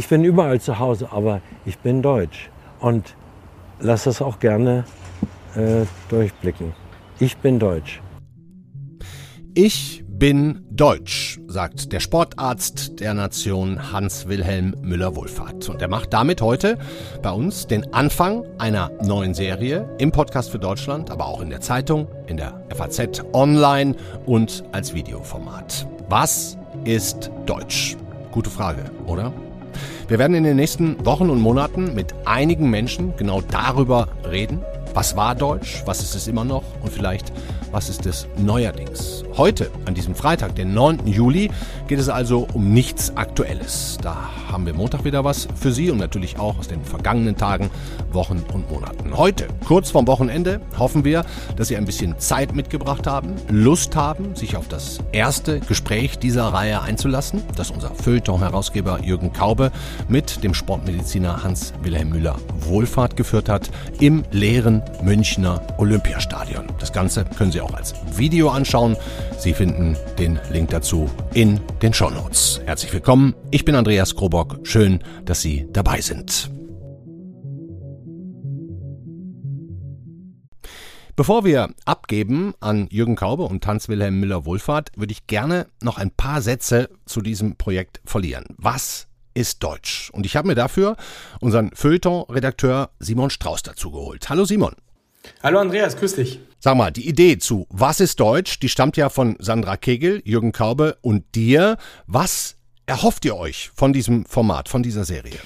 Ich bin überall zu Hause, aber ich bin deutsch und lass das auch gerne äh, durchblicken. Ich bin deutsch. Ich bin deutsch, sagt der Sportarzt der Nation Hans-Wilhelm Müller-Wohlfahrt. Und er macht damit heute bei uns den Anfang einer neuen Serie im Podcast für Deutschland, aber auch in der Zeitung, in der FAZ online und als Videoformat. Was ist Deutsch? Gute Frage, oder? Wir werden in den nächsten Wochen und Monaten mit einigen Menschen genau darüber reden. Was war Deutsch? Was ist es immer noch? Und vielleicht was ist es neuerdings? Heute, an diesem Freitag, den 9. Juli, geht es also um nichts Aktuelles. Da haben wir Montag wieder was für Sie und natürlich auch aus den vergangenen Tagen, Wochen und Monaten. Heute, kurz vorm Wochenende, hoffen wir, dass Sie ein bisschen Zeit mitgebracht haben, Lust haben, sich auf das erste Gespräch dieser Reihe einzulassen, das unser Feuilleton-Herausgeber Jürgen Kaube mit dem Sportmediziner Hans-Wilhelm Müller Wohlfahrt geführt hat im leeren Münchner Olympiastadion. Das Ganze können Sie Sie auch als Video anschauen. Sie finden den Link dazu in den Show Notes. Herzlich willkommen. Ich bin Andreas Krobock. Schön, dass Sie dabei sind. Bevor wir abgeben an Jürgen Kaube und Hans-Wilhelm Müller-Wohlfahrt, würde ich gerne noch ein paar Sätze zu diesem Projekt verlieren. Was ist Deutsch? Und ich habe mir dafür unseren Feuilleton-Redakteur Simon Strauß dazu geholt. Hallo Simon. Hallo Andreas, grüß dich. Sag mal, die Idee zu Was ist Deutsch, die stammt ja von Sandra Kegel, Jürgen Kaube und dir. Was erhofft ihr euch von diesem Format, von dieser Serie?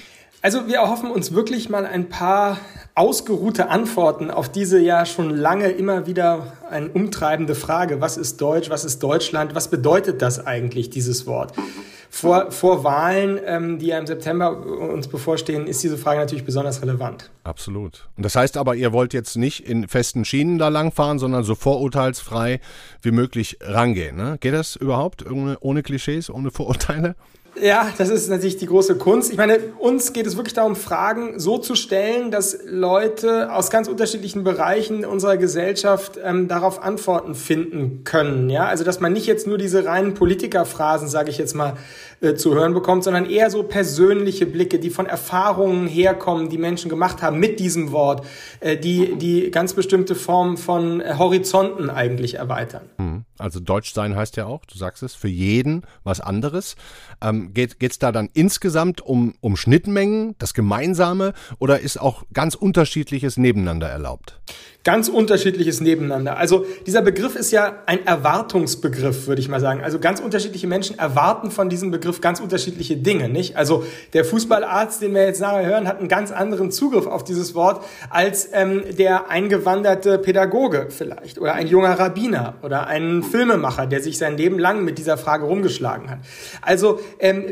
Also wir erhoffen uns wirklich mal ein paar ausgeruhte Antworten auf diese ja schon lange immer wieder ein umtreibende Frage. Was ist Deutsch? Was ist Deutschland? Was bedeutet das eigentlich, dieses Wort? Vor, vor Wahlen, ähm, die ja im September uns bevorstehen, ist diese Frage natürlich besonders relevant. Absolut. Und das heißt aber, ihr wollt jetzt nicht in festen Schienen da langfahren, sondern so vorurteilsfrei wie möglich rangehen. Ne? Geht das überhaupt ohne, ohne Klischees, ohne Vorurteile? Ja, das ist natürlich die große Kunst. Ich meine, uns geht es wirklich darum, Fragen so zu stellen, dass Leute aus ganz unterschiedlichen Bereichen unserer Gesellschaft ähm, darauf Antworten finden können. Ja, also dass man nicht jetzt nur diese reinen Politikerphrasen, sage ich jetzt mal, äh, zu hören bekommt, sondern eher so persönliche Blicke, die von Erfahrungen herkommen, die Menschen gemacht haben mit diesem Wort, äh, die die ganz bestimmte Form von äh, Horizonten eigentlich erweitern. Hm. Also Deutsch sein heißt ja auch, du sagst es, für jeden was anderes. Ähm, geht es da dann insgesamt um, um Schnittmengen, das Gemeinsame oder ist auch ganz unterschiedliches Nebeneinander erlaubt? Ganz unterschiedliches Nebeneinander. Also dieser Begriff ist ja ein Erwartungsbegriff, würde ich mal sagen. Also ganz unterschiedliche Menschen erwarten von diesem Begriff ganz unterschiedliche Dinge, nicht? Also der Fußballarzt, den wir jetzt nachher hören, hat einen ganz anderen Zugriff auf dieses Wort als ähm, der eingewanderte Pädagoge vielleicht oder ein junger Rabbiner oder ein Filmemacher, der sich sein Leben lang mit dieser Frage rumgeschlagen hat. Also ähm,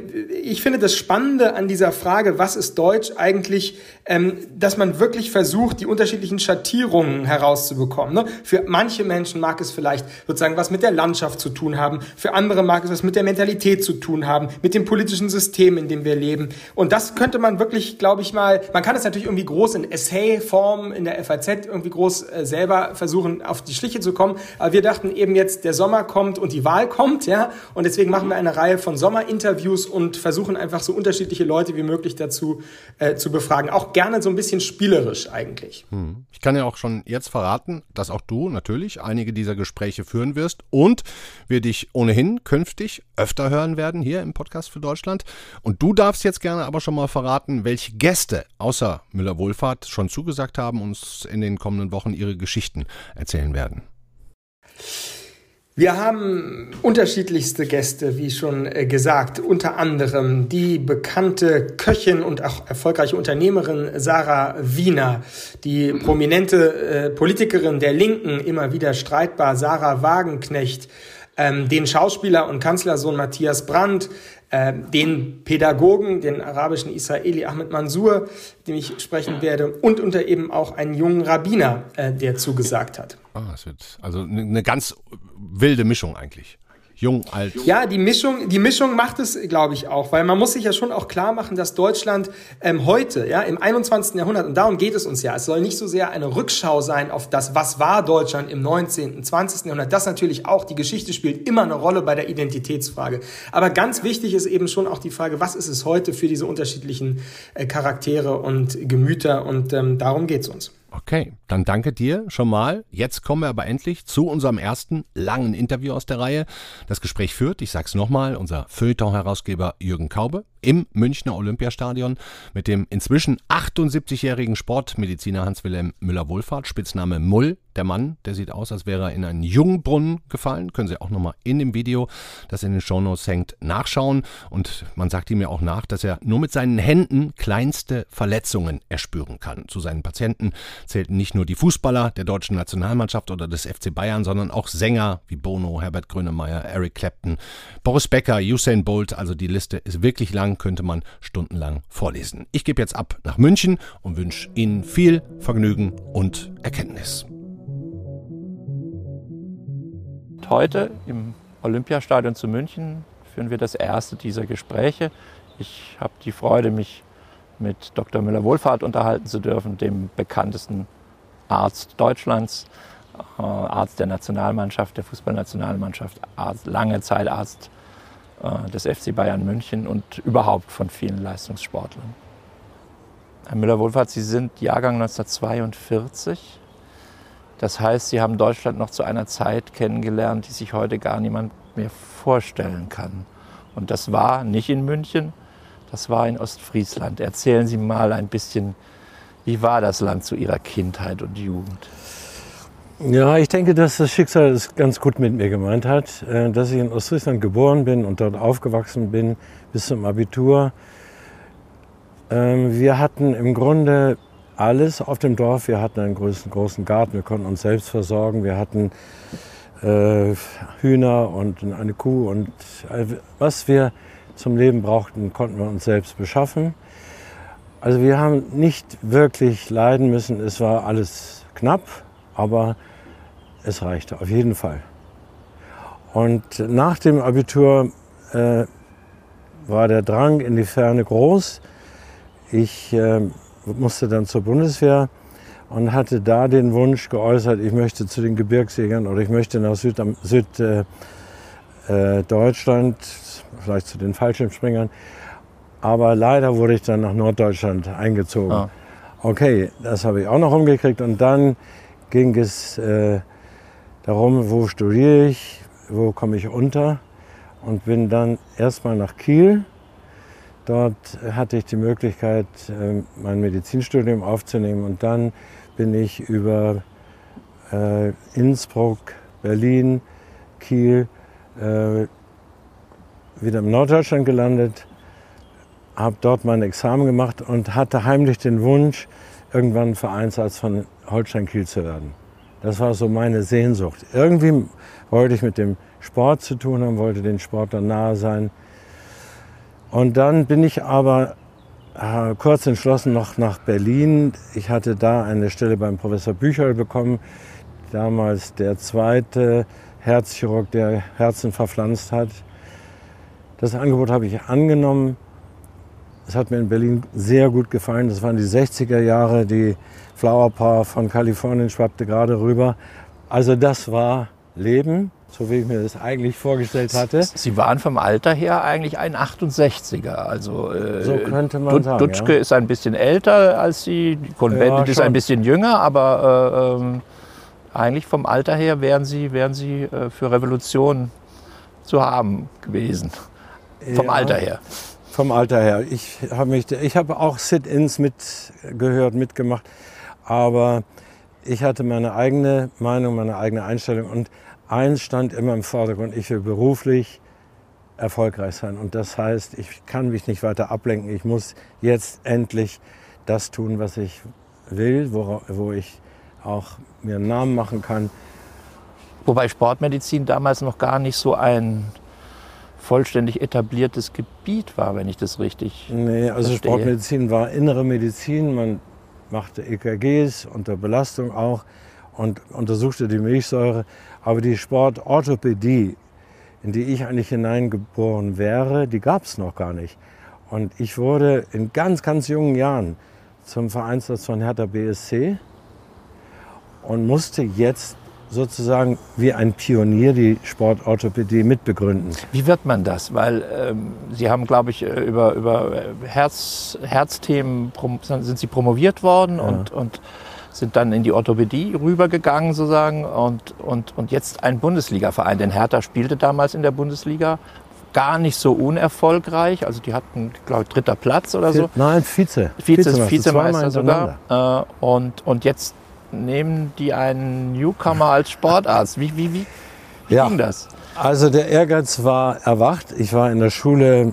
ich finde das Spannende an dieser Frage, was ist Deutsch eigentlich, ähm, dass man wirklich versucht, die unterschiedlichen Schattierungen herauszubekommen. Ne? Für manche Menschen mag es vielleicht sozusagen was mit der Landschaft zu tun haben, für andere mag es was mit der Mentalität zu tun haben, mit dem politischen System, in dem wir leben. Und das könnte man wirklich, glaube ich mal, man kann es natürlich irgendwie groß in Essay-Form in der FAZ irgendwie groß äh, selber versuchen, auf die Schliche zu kommen. Aber wir dachten eben jetzt, der Sommer kommt und die Wahl kommt, ja, und deswegen machen wir eine Reihe von Sommerinterviews und versuchen einfach so unterschiedliche Leute wie möglich dazu äh, zu befragen. Auch gerne so ein bisschen spielerisch eigentlich. Hm. Ich kann ja auch schon jetzt verraten, dass auch du natürlich einige dieser Gespräche führen wirst und wir dich ohnehin künftig öfter hören werden hier im Podcast für Deutschland. Und du darfst jetzt gerne aber schon mal verraten, welche Gäste außer Müller-Wohlfahrt schon zugesagt haben, uns in den kommenden Wochen ihre Geschichten erzählen werden. Wir haben unterschiedlichste Gäste, wie schon äh, gesagt, unter anderem die bekannte Köchin und auch erfolgreiche Unternehmerin Sarah Wiener, die prominente äh, Politikerin der Linken, immer wieder streitbar Sarah Wagenknecht, ähm, den Schauspieler und Kanzlersohn Matthias Brandt, den Pädagogen, den arabischen Israeli Ahmed Mansour, dem ich sprechen werde, und unter eben auch einen jungen Rabbiner, äh, der zugesagt hat. Ah, es wird also eine ne ganz wilde Mischung eigentlich. Jung, alt. Ja, die Mischung, die Mischung macht es, glaube ich, auch, weil man muss sich ja schon auch klar machen, dass Deutschland ähm, heute, ja, im 21. Jahrhundert, und darum geht es uns ja, es soll nicht so sehr eine Rückschau sein auf das, was war Deutschland im 19., 20. Jahrhundert. Das natürlich auch, die Geschichte spielt immer eine Rolle bei der Identitätsfrage. Aber ganz wichtig ist eben schon auch die Frage, was ist es heute für diese unterschiedlichen äh, Charaktere und Gemüter und ähm, darum geht es uns. Okay, dann danke dir schon mal. Jetzt kommen wir aber endlich zu unserem ersten langen Interview aus der Reihe. Das Gespräch führt, ich sag's nochmal, unser Feuilleton-Herausgeber Jürgen Kaube im Münchner Olympiastadion mit dem inzwischen 78-jährigen Sportmediziner Hans-Wilhelm Müller-Wohlfahrt, Spitzname Mull. Der Mann, der sieht aus, als wäre er in einen Jungbrunnen gefallen. Können Sie auch nochmal in dem Video, das in den Shownotes hängt, nachschauen. Und man sagt ihm ja auch nach, dass er nur mit seinen Händen kleinste Verletzungen erspüren kann. Zu seinen Patienten zählten nicht nur die Fußballer der deutschen Nationalmannschaft oder des FC Bayern, sondern auch Sänger wie Bono, Herbert Grönemeyer, Eric Clapton, Boris Becker, Usain Bolt. Also die Liste ist wirklich lang, könnte man stundenlang vorlesen. Ich gebe jetzt ab nach München und wünsche Ihnen viel Vergnügen und Erkenntnis. Heute im Olympiastadion zu München führen wir das erste dieser Gespräche. Ich habe die Freude, mich mit Dr. Müller-Wohlfahrt unterhalten zu dürfen, dem bekanntesten Arzt Deutschlands, äh, Arzt der Nationalmannschaft, der Fußballnationalmannschaft, Arzt, lange Zeit Arzt äh, des FC Bayern München und überhaupt von vielen Leistungssportlern. Herr Müller-Wohlfahrt, Sie sind Jahrgang 1942. Das heißt, Sie haben Deutschland noch zu einer Zeit kennengelernt, die sich heute gar niemand mehr vorstellen kann. Und das war nicht in München, das war in Ostfriesland. Erzählen Sie mal ein bisschen, wie war das Land zu Ihrer Kindheit und Jugend? Ja, ich denke, dass das Schicksal es ganz gut mit mir gemeint hat, äh, dass ich in Ostfriesland geboren bin und dort aufgewachsen bin bis zum Abitur. Ähm, wir hatten im Grunde alles auf dem Dorf. Wir hatten einen großen, großen Garten, wir konnten uns selbst versorgen. Wir hatten äh, Hühner und eine Kuh und äh, was wir zum Leben brauchten, konnten wir uns selbst beschaffen. Also wir haben nicht wirklich leiden müssen. Es war alles knapp, aber es reichte auf jeden Fall. Und nach dem Abitur äh, war der Drang in die Ferne groß. Ich äh, musste dann zur Bundeswehr und hatte da den Wunsch geäußert, ich möchte zu den Gebirgsjägern oder ich möchte nach Süddeutschland, Süd, äh, äh vielleicht zu den Fallschirmspringern. Aber leider wurde ich dann nach Norddeutschland eingezogen. Ah. Okay, das habe ich auch noch umgekriegt. Und dann ging es äh, darum, wo studiere ich, wo komme ich unter. Und bin dann erstmal nach Kiel Dort hatte ich die Möglichkeit, äh, mein Medizinstudium aufzunehmen und dann bin ich über äh, Innsbruck, Berlin, Kiel äh, wieder im Norddeutschland gelandet, habe dort mein Examen gemacht und hatte heimlich den Wunsch, irgendwann Vereinsarzt von Holstein Kiel zu werden. Das war so meine Sehnsucht. Irgendwie wollte ich mit dem Sport zu tun haben, wollte den Sportlern nahe sein. Und dann bin ich aber äh, kurz entschlossen noch nach Berlin. Ich hatte da eine Stelle beim Professor Bücherl bekommen, damals der zweite Herzchirurg, der Herzen verpflanzt hat. Das Angebot habe ich angenommen. Es hat mir in Berlin sehr gut gefallen. Das waren die 60er Jahre. Die Flower Power von Kalifornien schwappte gerade rüber. Also das war Leben so wie ich mir das eigentlich vorgestellt hatte. Sie waren vom Alter her eigentlich ein 68er. Also, äh, so könnte man Dut sagen. Dutschke ja. ist ein bisschen älter als Sie, Konvent ja, ist ein bisschen jünger, aber äh, ähm, eigentlich vom Alter her wären Sie, wären Sie äh, für Revolution zu haben gewesen. Vom ja, Alter her. Vom Alter her. Ich habe hab auch Sit-ins mitgehört, mitgemacht, aber ich hatte meine eigene Meinung, meine eigene Einstellung und eins stand immer im Vordergrund, ich will beruflich erfolgreich sein. Und das heißt, ich kann mich nicht weiter ablenken. Ich muss jetzt endlich das tun, was ich will, wo, wo ich auch mir einen Namen machen kann. Wobei Sportmedizin damals noch gar nicht so ein vollständig etabliertes Gebiet war, wenn ich das richtig Nee, also verstehe. Sportmedizin war innere Medizin. Man machte EKGs unter Belastung auch und untersuchte die Milchsäure. Aber die Sportorthopädie, in die ich eigentlich hineingeboren wäre, die gab es noch gar nicht. Und ich wurde in ganz, ganz jungen Jahren zum Vereinsarzt von Hertha BSC und musste jetzt sozusagen wie ein Pionier die Sportorthopädie mitbegründen. Wie wird man das? Weil ähm, Sie haben, glaube ich, äh, über, über äh, Herz, Herzthemen sind Sie promoviert worden ja. und, und sind dann in die Orthopädie rübergegangen sozusagen und, und, und jetzt ein Bundesliga-Verein. Denn Hertha spielte damals in der Bundesliga gar nicht so unerfolgreich. Also die hatten, glaube ich, dritter Platz oder so. Nein, Vize. Vize Vizemeister, Vizemeister sogar. Äh, und, und jetzt nehmen die einen Newcomer als Sportarzt. Wie, wie, wie, wie ja. ging das? Also der Ehrgeiz war erwacht. Ich war in der Schule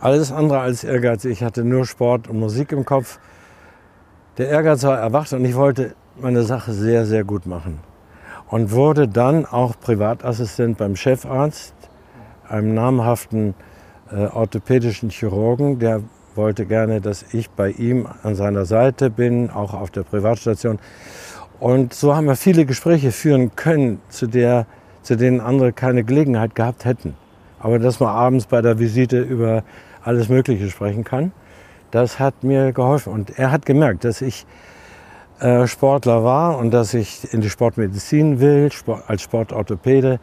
alles andere als ehrgeizig. Ich hatte nur Sport und Musik im Kopf. Der Ehrgeiz war erwacht und ich wollte meine Sache sehr, sehr gut machen. Und wurde dann auch Privatassistent beim Chefarzt, einem namhaften äh, orthopädischen Chirurgen, der wollte gerne, dass ich bei ihm an seiner Seite bin, auch auf der Privatstation. Und so haben wir viele Gespräche führen können, zu, der, zu denen andere keine Gelegenheit gehabt hätten. Aber dass man abends bei der Visite über alles Mögliche sprechen kann, das hat mir geholfen. Und er hat gemerkt, dass ich äh, Sportler war und dass ich in die Sportmedizin will, Sport, als Sportorthopäde.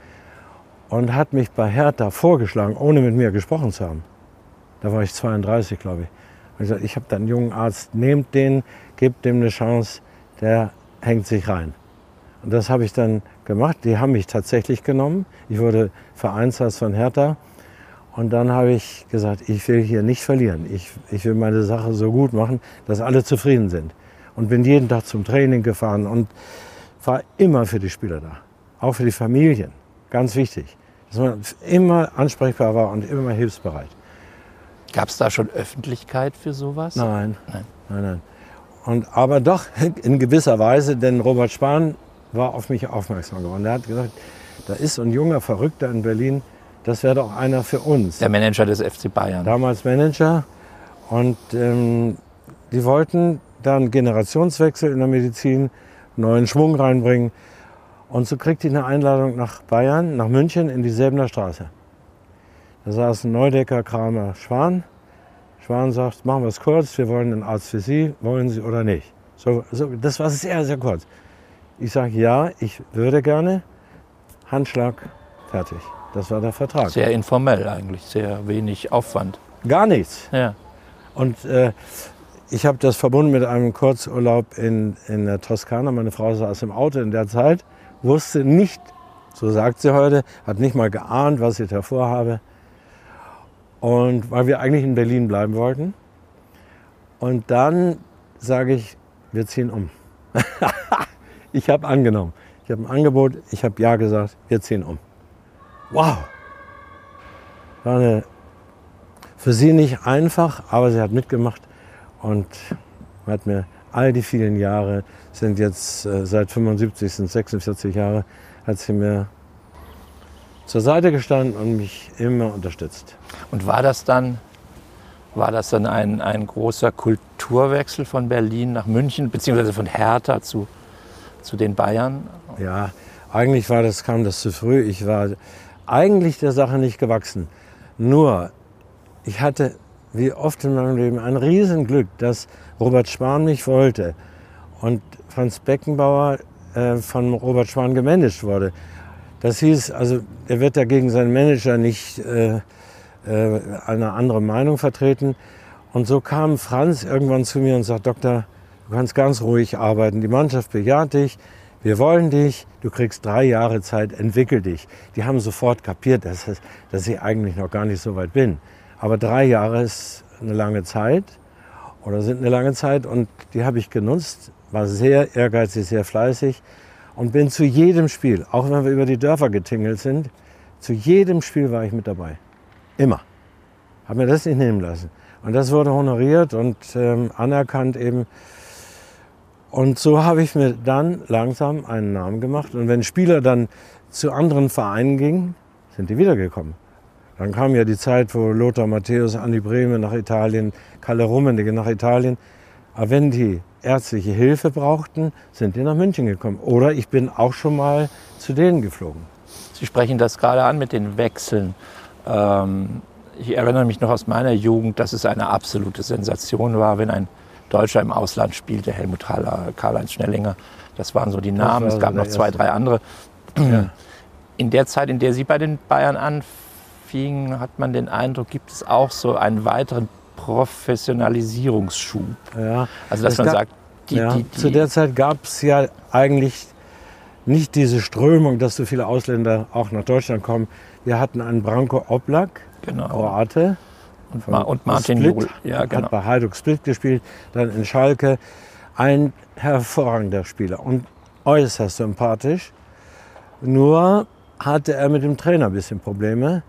Und hat mich bei Hertha vorgeschlagen, ohne mit mir gesprochen zu haben. Da war ich 32, glaube ich. Und ich sagte, ich habe da einen jungen Arzt, nehmt den, gebt dem eine Chance, der hängt sich rein. Und das habe ich dann gemacht. Die haben mich tatsächlich genommen. Ich wurde Vereinsarzt von Hertha. Und dann habe ich gesagt, ich will hier nicht verlieren. Ich, ich will meine Sache so gut machen, dass alle zufrieden sind. Und bin jeden Tag zum Training gefahren und war immer für die Spieler da. Auch für die Familien. Ganz wichtig. Dass man immer ansprechbar war und immer hilfsbereit. Gab es da schon Öffentlichkeit für sowas? Nein. Nein, nein. nein. Und, aber doch in gewisser Weise, denn Robert Spahn war auf mich aufmerksam geworden. Er hat gesagt, da ist ein junger Verrückter in Berlin, das wäre doch einer für uns. Der Manager des FC Bayern. Damals Manager. Und ähm, die wollten dann Generationswechsel in der Medizin, neuen Schwung reinbringen. Und so kriegte ich eine Einladung nach Bayern, nach München in die Säbener Straße. Da saßen Neudecker, Kramer, Schwan. Schwan sagt, machen wir es kurz, wir wollen einen Arzt für Sie, wollen Sie oder nicht? So, so, das war sehr, sehr kurz. Ich sage, ja, ich würde gerne. Handschlag, fertig. Das war der Vertrag. Sehr informell eigentlich, sehr wenig Aufwand. Gar nichts. Ja. Und äh, ich habe das verbunden mit einem Kurzurlaub in, in der Toskana. Meine Frau saß im Auto in der Zeit, wusste nicht, so sagt sie heute, hat nicht mal geahnt, was ich davor habe. Und weil wir eigentlich in Berlin bleiben wollten. Und dann sage ich, wir ziehen um. ich habe angenommen. Ich habe ein Angebot, ich habe Ja gesagt, wir ziehen um. Wow! War eine, für sie nicht einfach, aber sie hat mitgemacht und hat mir all die vielen Jahre, sind jetzt äh, seit 75, sind 46 Jahre, hat sie mir zur Seite gestanden und mich immer unterstützt. Und war das dann, war das dann ein, ein großer Kulturwechsel von Berlin nach München, beziehungsweise von Hertha zu, zu den Bayern? Ja, eigentlich war das, kam das zu früh. Ich war eigentlich der Sache nicht gewachsen. Nur, ich hatte wie oft in meinem Leben ein Riesenglück, dass Robert Spahn mich wollte und Franz Beckenbauer äh, von Robert Spahn gemanagt wurde. Das hieß, also er wird ja gegen seinen Manager nicht äh, äh, eine andere Meinung vertreten. Und so kam Franz irgendwann zu mir und sagt, Doktor, du kannst ganz ruhig arbeiten. Die Mannschaft bejaht dich, wir wollen dich, du kriegst drei Jahre Zeit, entwickel dich. Die haben sofort kapiert, dass, dass ich eigentlich noch gar nicht so weit bin. Aber drei Jahre ist eine lange Zeit oder sind eine lange Zeit und die habe ich genutzt, war sehr ehrgeizig, sehr fleißig und bin zu jedem Spiel, auch wenn wir über die Dörfer getingelt sind, zu jedem Spiel war ich mit dabei. Immer. Habe mir das nicht nehmen lassen. Und das wurde honoriert und ähm, anerkannt eben. Und so habe ich mir dann langsam einen Namen gemacht. Und wenn Spieler dann zu anderen Vereinen gingen, sind die wiedergekommen. Dann kam ja die Zeit, wo Lothar Matthäus, Andi Brehme nach Italien, Kalle Rummenigge nach Italien. Aber wenn die ärztliche Hilfe brauchten, sind die nach München gekommen. Oder ich bin auch schon mal zu denen geflogen. Sie sprechen das gerade an mit den Wechseln. Ähm, ich erinnere mich noch aus meiner Jugend, dass es eine absolute Sensation war, wenn ein Deutscher im Ausland spielte, Helmut Haller, Karl-Heinz Schnellinger. Das waren so die Namen. Es gab noch zwei, drei andere. Ja. In der Zeit, in der Sie bei den Bayern anfingen, hat man den Eindruck, gibt es auch so einen weiteren Professionalisierungsschub. Ja. Also dass man gab, sagt, die, ja, die, die, zu der Zeit gab es ja eigentlich nicht diese Strömung, dass so viele Ausländer auch nach Deutschland kommen. Wir hatten einen Branko Oblak, genau. Kroate. Und, Ma und Martin Split, Jol. Ja, genau. Hat bei Hajduk Split gespielt, dann in Schalke. Ein hervorragender Spieler und äußerst sympathisch. Nur hatte er mit dem Trainer ein bisschen Probleme.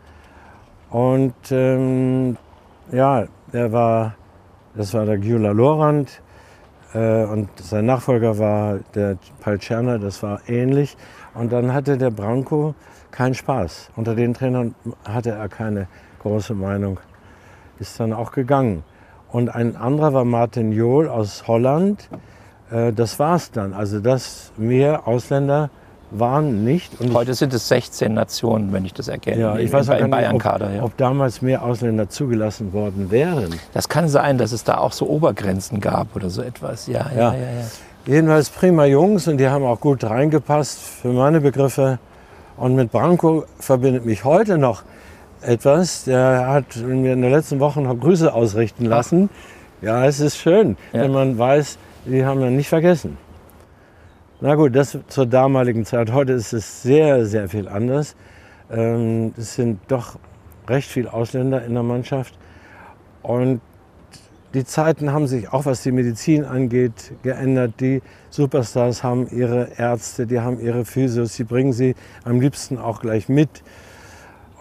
Und ähm, ja, er war, das war der Gyula Lorand äh, und sein Nachfolger war der Paul Tscherner, das war ähnlich. Und dann hatte der Branko keinen Spaß. Unter den Trainern hatte er keine große Meinung. Ist dann auch gegangen. Und ein anderer war Martin Johl aus Holland. Äh, das war's dann. Also das mehr Ausländer waren nicht. Und Heute sind es 16 Nationen, wenn ich das erkenne. Ja, ich weiß gar nicht, ob, ja. ob, damals mehr Ausländer zugelassen worden wären. Das kann sein, dass es da auch so Obergrenzen gab oder so etwas. Ja, ja, ja. ja, ja. Jedenfalls prima Jungs und die haben auch gut reingepasst für meine Begriffe. Und mit Branko verbindet mich heute noch etwas. Der hat mir in der letzten Woche noch Grüße ausrichten lassen. Ach. Ja, es ist schön, wenn man weiß, die haben wir nicht vergessen. Na gut, das zur damaligen Zeit. Heute ist es sehr, sehr viel anders. Ähm, es sind doch recht viele Ausländer in der Mannschaft. Und die Zeiten haben sich auch, was die Medizin angeht, geändert. Die Superstars haben ihre Ärzte, die haben ihre Physios, die bringen sie am liebsten auch gleich mit.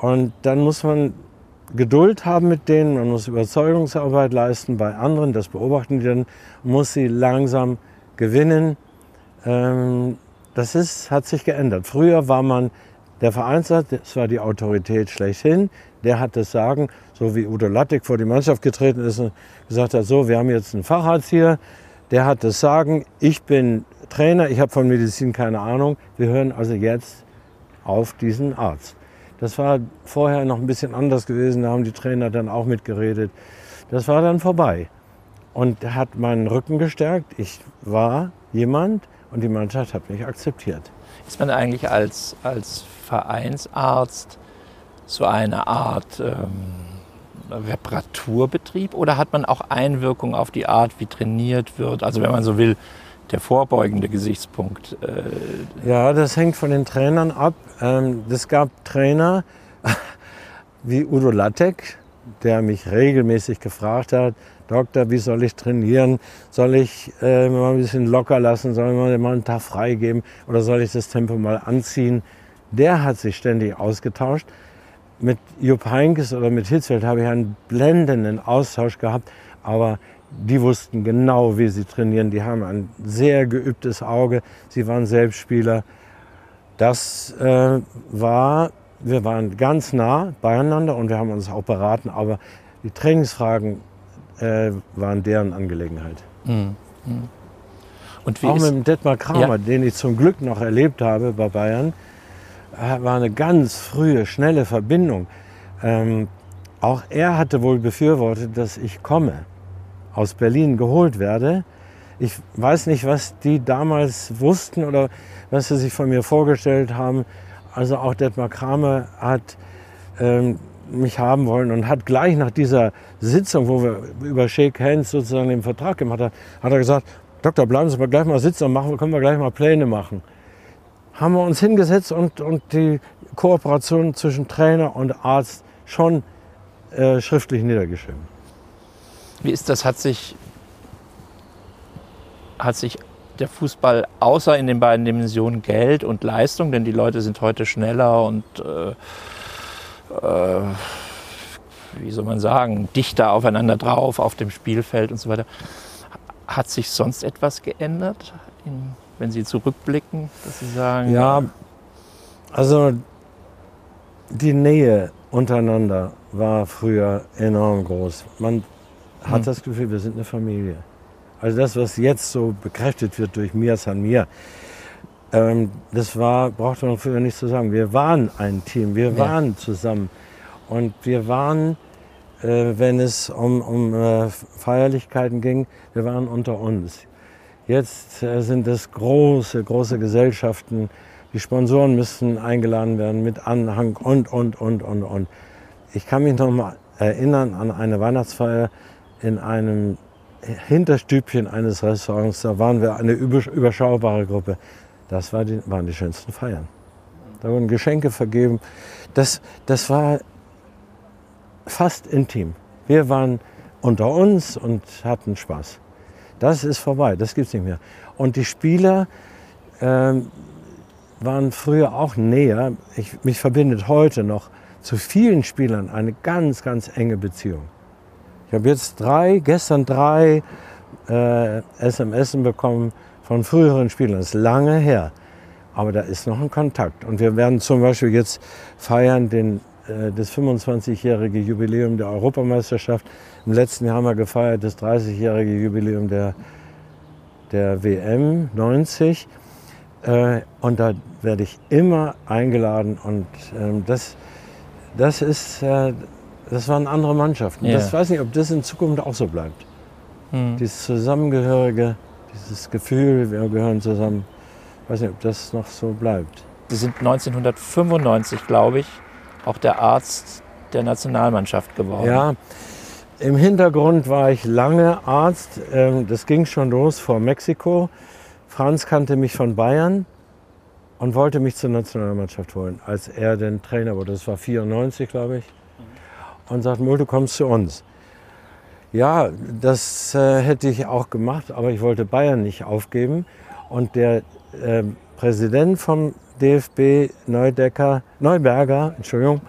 Und dann muss man Geduld haben mit denen, man muss Überzeugungsarbeit leisten bei anderen, das beobachten die dann, muss sie langsam gewinnen ähm, das ist, hat sich geändert. Früher war man der Vereinsarzt, das war die Autorität schlechthin, der hat das Sagen, so wie Udo Lattek vor die Mannschaft getreten ist und gesagt hat, so, wir haben jetzt einen Facharzt hier, der hat das Sagen, ich bin Trainer, ich habe von Medizin keine Ahnung, wir hören also jetzt auf diesen Arzt. Das war vorher noch ein bisschen anders gewesen, da haben die Trainer dann auch mitgeredet. Das war dann vorbei. Und hat meinen Rücken gestärkt. Ich war jemand, und die Mannschaft hat mich akzeptiert. Ist man eigentlich als, als Vereinsarzt so eine Art ähm, Reparaturbetrieb oder hat man auch Einwirkung auf die Art, wie trainiert wird? Also wenn man so will, der vorbeugende Gesichtspunkt. Äh ja, das hängt von den Trainern ab. Ähm, es gab Trainer wie Udo Lattek, der mich regelmäßig gefragt hat, Doktor, wie soll ich trainieren? Soll ich äh, mal ein bisschen locker lassen? Soll ich mal einen Tag freigeben? Oder soll ich das Tempo mal anziehen? Der hat sich ständig ausgetauscht. Mit Jupp Heinkes oder mit Hitzfeld habe ich einen blendenden Austausch gehabt. Aber die wussten genau, wie sie trainieren. Die haben ein sehr geübtes Auge. Sie waren Selbstspieler. Das äh, war, wir waren ganz nah beieinander und wir haben uns auch beraten. Aber die Trainingsfragen äh, waren deren Angelegenheit. Mhm. Und Auch mit dem Detmar Kramer, ja. den ich zum Glück noch erlebt habe bei Bayern, äh, war eine ganz frühe, schnelle Verbindung. Ähm, auch er hatte wohl befürwortet, dass ich komme, aus Berlin geholt werde. Ich weiß nicht, was die damals wussten oder was sie sich von mir vorgestellt haben. Also auch Detmar Kramer hat ähm, mich haben wollen und hat gleich nach dieser Sitzung, wo wir über Shake Hands sozusagen den Vertrag gemacht haben, hat er gesagt, Doktor, bleiben Sie mal gleich mal sitzen und machen, können wir gleich mal Pläne machen. Haben wir uns hingesetzt und, und die Kooperation zwischen Trainer und Arzt schon äh, schriftlich niedergeschrieben. Wie ist das? Hat sich, hat sich der Fußball außer in den beiden Dimensionen Geld und Leistung, denn die Leute sind heute schneller und äh, äh, wie soll man sagen, dichter aufeinander drauf auf dem Spielfeld und so weiter. Hat sich sonst etwas geändert, in, wenn Sie zurückblicken, dass Sie sagen? Ja, also die Nähe untereinander war früher enorm groß. Man hat hm. das Gefühl, wir sind eine Familie. Also das, was jetzt so bekräftigt wird durch Mir San Mir, ähm, das war, brauchte man früher nicht zu sagen. Wir waren ein Team, wir waren ja. zusammen. Und wir waren, äh, wenn es um, um äh, Feierlichkeiten ging, wir waren unter uns. Jetzt äh, sind es große, große Gesellschaften. Die Sponsoren müssen eingeladen werden mit Anhang und, und, und, und, und. Ich kann mich noch mal erinnern an eine Weihnachtsfeier in einem Hinterstübchen eines Restaurants. Da waren wir eine überschaubare Gruppe. Das war die, waren die schönsten Feiern. Da wurden Geschenke vergeben. Das, das war fast intim. Wir waren unter uns und hatten Spaß. Das ist vorbei, das gibt es nicht mehr. Und die Spieler äh, waren früher auch näher. Ich, mich verbindet heute noch zu vielen Spielern eine ganz, ganz enge Beziehung. Ich habe jetzt drei, gestern drei äh, SMS bekommen von früheren Spielern. Das ist lange her. Aber da ist noch ein Kontakt. Und wir werden zum Beispiel jetzt feiern den, äh, das 25-jährige Jubiläum der Europameisterschaft. Im letzten Jahr haben wir gefeiert das 30-jährige Jubiläum der, der WM 90. Äh, und da werde ich immer eingeladen. Und ähm, das, das, ist, äh, das waren andere Mannschaften. Ja. Das weiß nicht, ob das in Zukunft auch so bleibt. Hm. Dieses Zusammengehörige dieses Gefühl, wir gehören zusammen, ich weiß nicht, ob das noch so bleibt. Sie sind 1995, glaube ich, auch der Arzt der Nationalmannschaft geworden. Ja, im Hintergrund war ich lange Arzt. Ähm, das ging schon los vor Mexiko. Franz kannte mich von Bayern und wollte mich zur Nationalmannschaft holen, als er den Trainer wurde. Das war 94, glaube ich. Und sagt, Mul, du kommst zu uns. Ja, das äh, hätte ich auch gemacht, aber ich wollte Bayern nicht aufgeben. Und der äh, Präsident vom DFB, Neudecker, Neuberger, Entschuldigung,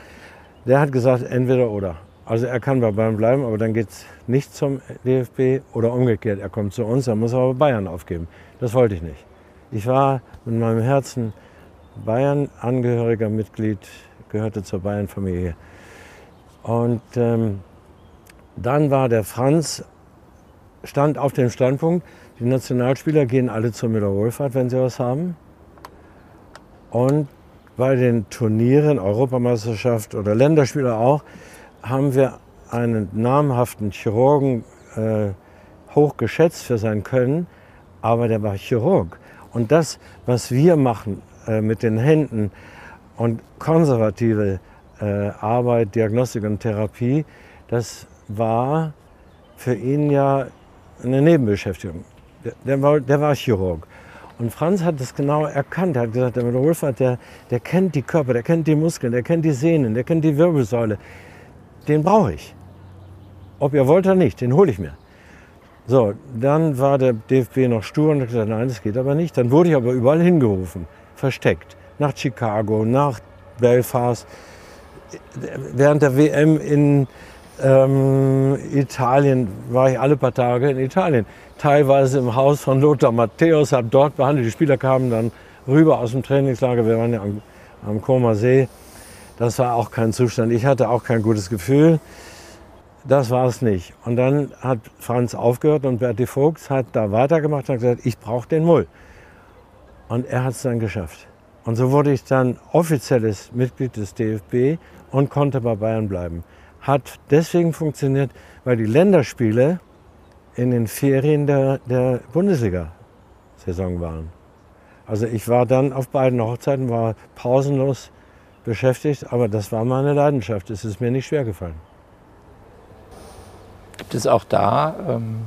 der hat gesagt, entweder oder. Also er kann bei Bayern bleiben, aber dann geht es nicht zum DFB oder umgekehrt. Er kommt zu uns, dann muss er aber Bayern aufgeben. Das wollte ich nicht. Ich war mit meinem Herzen Bayern-Angehöriger Mitglied, gehörte zur Bayern-Familie. Und ähm, dann war der Franz, stand auf dem Standpunkt, die Nationalspieler gehen alle zur Müller-Wohlfahrt, wenn sie was haben. Und bei den Turnieren, Europameisterschaft oder Länderspieler auch, haben wir einen namhaften Chirurgen äh, hoch geschätzt für sein Können, aber der war Chirurg. Und das, was wir machen äh, mit den Händen und konservative äh, Arbeit, Diagnostik und Therapie, das war für ihn ja eine Nebenbeschäftigung. Der, der, war, der war Chirurg. Und Franz hat das genau erkannt. Er hat gesagt, der Wohlfahrt, der, der kennt die Körper, der kennt die Muskeln, der kennt die Sehnen, der kennt die Wirbelsäule. Den brauche ich. Ob ihr wollt oder nicht, den hole ich mir. So, dann war der DFB noch stur und hat gesagt, nein, das geht aber nicht. Dann wurde ich aber überall hingerufen, versteckt. Nach Chicago, nach Belfast. Während der WM in ähm, Italien war ich alle paar Tage in Italien. Teilweise im Haus von Lothar Matthäus, habe dort behandelt. Die Spieler kamen dann rüber aus dem Trainingslager. Wir waren ja am, am Koma See. Das war auch kein Zustand. Ich hatte auch kein gutes Gefühl. Das war es nicht. Und dann hat Franz aufgehört und Berti Vogts hat da weitergemacht und gesagt, ich brauche den Mull. Und er hat es dann geschafft. Und so wurde ich dann offizielles Mitglied des DFB und konnte bei Bayern bleiben hat deswegen funktioniert, weil die Länderspiele in den Ferien der, der Bundesliga-Saison waren. Also ich war dann auf beiden Hochzeiten, war pausenlos beschäftigt, aber das war meine Leidenschaft. Es ist mir nicht schwer gefallen. Gibt es auch da ähm,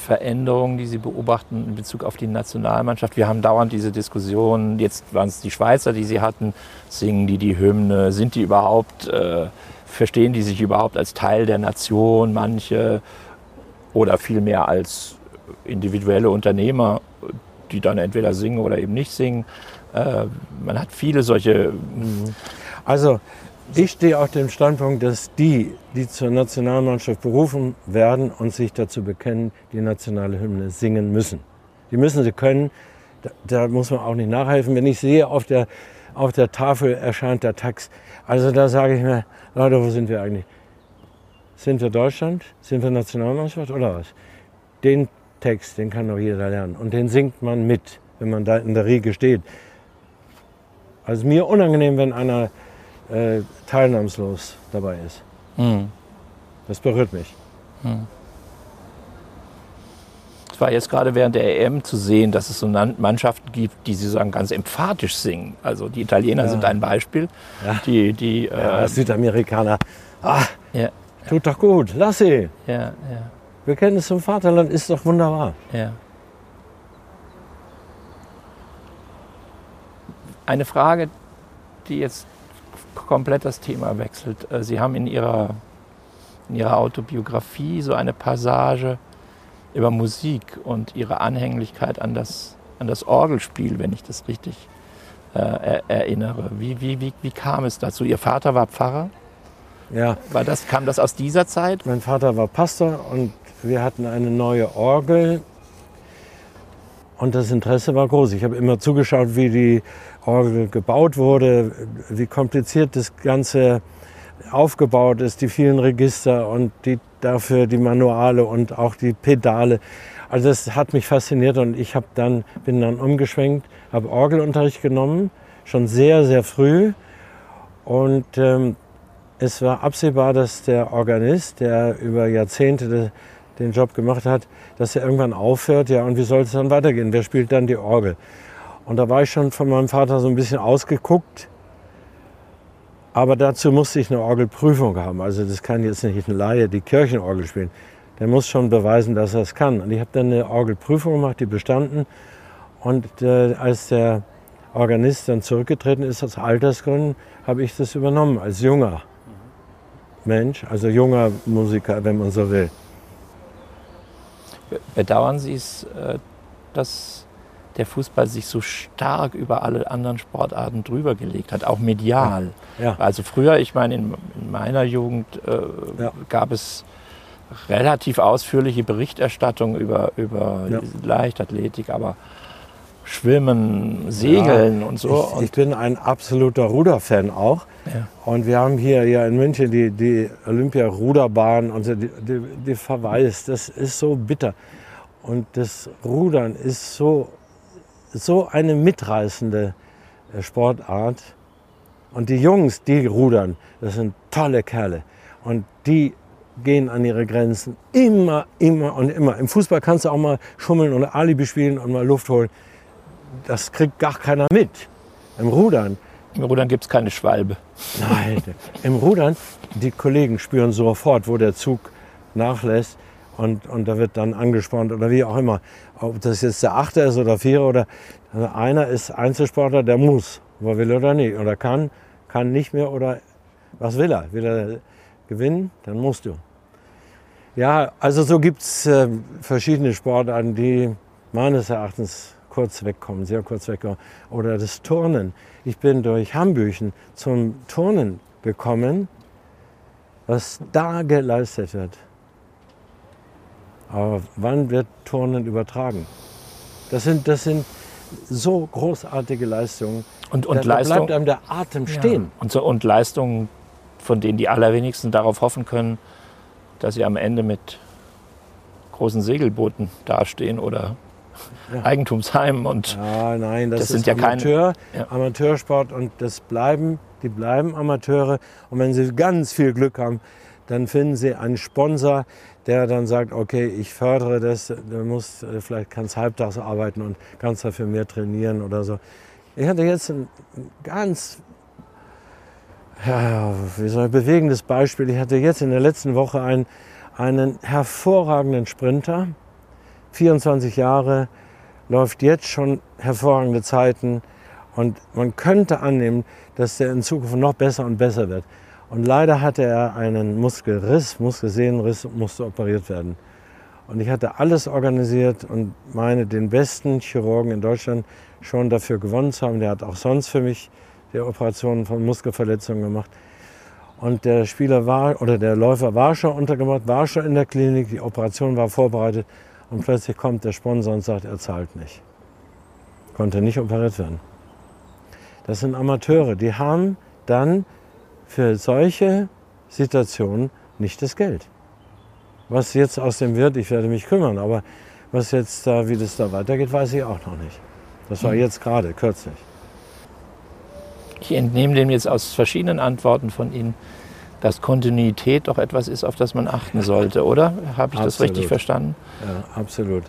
Veränderungen, die Sie beobachten in Bezug auf die Nationalmannschaft? Wir haben dauernd diese Diskussion, jetzt waren es die Schweizer, die Sie hatten, singen die die Hymne, sind die überhaupt, äh, verstehen die sich überhaupt als Teil der Nation, manche, oder vielmehr als individuelle Unternehmer, die dann entweder singen oder eben nicht singen. Äh, man hat viele solche. Also ich stehe auf dem Standpunkt, dass die, die zur Nationalmannschaft berufen werden und sich dazu bekennen, die nationale Hymne singen müssen. Die müssen sie können. Da, da muss man auch nicht nachhelfen. Wenn ich sehe, auf der, auf der Tafel erscheint der Text. Also da sage ich mir, Leute, wo sind wir eigentlich? Sind wir Deutschland? Sind wir Nationalmannschaft oder was? Den Text, den kann doch jeder lernen. Und den singt man mit, wenn man da in der Riege steht. Also mir unangenehm, wenn einer äh, teilnahmslos dabei ist. Mhm. Das berührt mich. Es war jetzt gerade während der EM zu sehen, dass es so Mannschaften gibt, die sozusagen ganz emphatisch singen. Also die Italiener sind ein Beispiel. Ja. Die, die, Ja, äh, Südamerikaner, ah, ja, tut doch gut, lass sie. ja, ja, Bekenntnis zum Vaterland ist doch wunderbar. ja. Eine Frage, die jetzt komplett das Thema wechselt. Äh, Sie haben in Ihrer, in Ihrer Autobiografie so eine Passage über Musik und Ihre Anhänglichkeit an das, an das Orgelspiel, wenn ich das richtig äh, er, erinnere. Wie, wie, wie, wie kam es dazu? Ihr Vater war Pfarrer? Ja, War das, kam das aus dieser Zeit? mein Vater war Pastor und wir hatten eine neue Orgel. Und das Interesse war groß. Ich habe immer zugeschaut, wie die Orgel gebaut wurde, wie kompliziert das Ganze aufgebaut ist, die vielen Register und die, dafür die Manuale und auch die Pedale. Also das hat mich fasziniert und ich habe dann, bin dann umgeschwenkt, habe Orgelunterricht genommen, schon sehr, sehr früh. Und ähm, es war absehbar, dass der Organist, der über Jahrzehnte de, den Job gemacht hat, dass er irgendwann aufhört. Ja, und wie soll es dann weitergehen? Wer spielt dann die Orgel? Und da war ich schon von meinem Vater so ein bisschen ausgeguckt. Aber dazu musste ich eine Orgelprüfung haben. Also das kann jetzt nicht ein Laie die Kirchenorgel spielen. Der muss schon beweisen, dass er es kann. Und ich habe dann eine Orgelprüfung gemacht, die bestanden. Und äh, als der Organist dann zurückgetreten ist aus Altersgründen, habe ich das übernommen als junger Mensch, also junger Musiker, wenn man so will. Bedauern Sie es, äh, dass der Fußball sich so stark über alle anderen Sportarten drüber gelegt hat, auch medial? Ja. Also früher, ich meine, in, in meiner Jugend äh, Ja. gab es relativ ausführliche Berichterstattung über, über Ja. Leichtathletik, aber Schwimmen, Segeln und so. Ich, ich bin ein absoluter Ruderfan auch. Ja. Und wir haben hier ja in München die, die Olympia-Ruderbahn und so, die, die, die verwaist. Das ist so bitter. Und das Rudern ist so, so eine mitreißende äh, Sportart. Und die Jungs, die rudern, das sind tolle Kerle. Und die gehen an ihre Grenzen immer, immer und immer. Im Fußball kannst du auch mal schummeln und Alibi spielen und mal Luft holen. Das kriegt gar keiner mit. Im Rudern, Im Rudern gibt es keine Schwalbe. nein, im Rudern, die Kollegen spüren sofort, wo der Zug nachlässt und, und da wird dann angespornt oder wie auch immer. Ob das jetzt der Achter ist oder Vierer oder also einer ist Einzelsportler, der muss, ob er will oder nicht. Oder kann, kann nicht mehr oder was will er? Will er gewinnen, dann musst du. Ja, also so gibt es äh, verschiedene Sportarten, die meines Erachtens kurz wegkommen, sehr kurz wegkommen. Oder das Turnen. Ich bin durch Hambüchen zum Turnen gekommen, was da geleistet wird. Aber wann wird Turnen übertragen? Das sind, das sind so großartige Leistungen. Und, und da, da Leistung, bleibt einem der Atem stehen. Und, so, und Leistungen, von denen die allerwenigsten darauf hoffen können, dass sie am Ende mit großen Segelbooten dastehen oder Ja. Eigentumsheim und Ja, nein, das, Das ist sind ja keine- Amateur, Ja. Amateursport und das bleiben, die bleiben Amateure. Und wenn sie ganz viel Glück haben, dann finden sie einen Sponsor, der dann sagt, okay, ich fördere das, du musst, äh, vielleicht kannst halbtags arbeiten und kannst dafür mehr trainieren oder so. Ich hatte jetzt ein ein ganz ja, wie soll ich, bewegendes Beispiel. Ich hatte jetzt in der letzten Woche einen, einen hervorragenden Sprinter, 24 Jahre, läuft jetzt schon hervorragende Zeiten und man könnte annehmen, dass der in Zukunft noch besser und besser wird. Und leider hatte er einen Muskelriss, Muskelsehnenriss musste operiert werden. Und ich hatte alles organisiert und meine den besten Chirurgen in Deutschland schon dafür gewonnen zu haben. Der hat auch sonst für mich die Operationen von Muskelverletzungen gemacht. Und der Spieler war, oder der Läufer war schon untergebracht, war schon in der Klinik, die Operation war vorbereitet und plötzlich kommt der Sponsor und sagt, er zahlt nicht. Konnte nicht operiert werden. Das sind Amateure, die haben dann für solche Situationen nicht das Geld. Was jetzt aus dem wird, ich werde mich kümmern, aber Was jetzt da, wie das da weitergeht, weiß ich auch noch nicht. Das war jetzt gerade, kürzlich. Ich entnehme dem jetzt aus verschiedenen Antworten von Ihnen, dass Kontinuität doch etwas ist, auf das man achten sollte, oder? Habe ich das Absolut. richtig verstanden? Ja, absolut.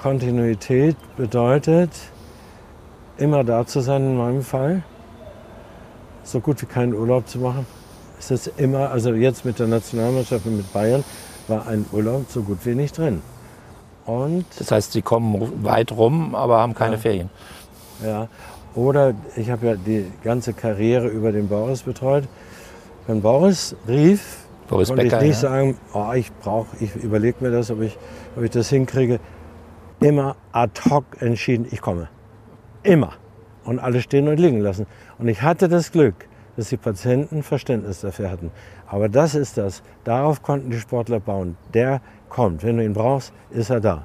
Kontinuität bedeutet, immer da zu sein in meinem Fall. So gut wie keinen Urlaub zu machen. Es ist immer, also jetzt mit der Nationalmannschaft und mit Bayern, war ein Urlaub so gut wie nicht drin. Und Das heißt, Sie kommen weit rum, aber haben keine Ja. Ferien. Ja. Oder ich habe ja die ganze Karriere über den Boris betreut. Wenn Boris rief, Boris konnte Becker, ich nicht ja. sagen, oh, ich brauche, ich überlege mir das, ob ich, ob ich das hinkriege. Immer ad hoc entschieden, ich komme. Immer. Und alle stehen und liegen lassen. Und ich hatte das Glück, dass die Patienten Verständnis dafür hatten. Aber das ist das. Darauf konnten die Sportler bauen. Der kommt. Wenn du ihn brauchst, ist er da.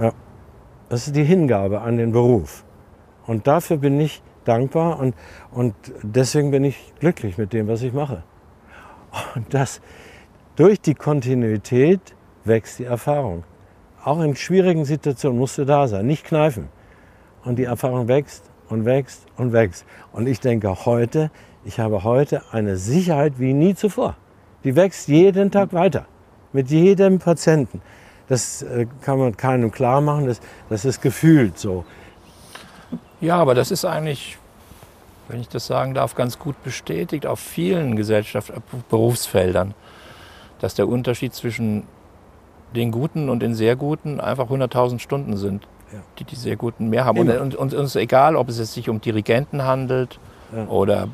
Ja. Das ist die Hingabe an den Beruf. Und dafür bin ich dankbar und, und deswegen bin ich glücklich mit dem, was ich mache. Und das, durch die Kontinuität wächst die Erfahrung. Auch in schwierigen Situationen musst du da sein, nicht kneifen. Und die Erfahrung wächst und wächst und wächst. Und ich denke heute, ich habe heute eine Sicherheit wie nie zuvor. Die wächst jeden Tag weiter. Mit jedem Patienten. Das äh, kann man keinem klar machen, das, das ist gefühlt so. Ja, aber das ist eigentlich, wenn ich das sagen darf, ganz gut bestätigt auf vielen Gesellschafts-, Berufsfeldern, dass der Unterschied zwischen den Guten und den sehr Guten einfach 100.000 Stunden sind, Ja. die die sehr Guten mehr haben. Und, Immer. und, uns ist egal, ob es sich um Dirigenten handelt Ja. oder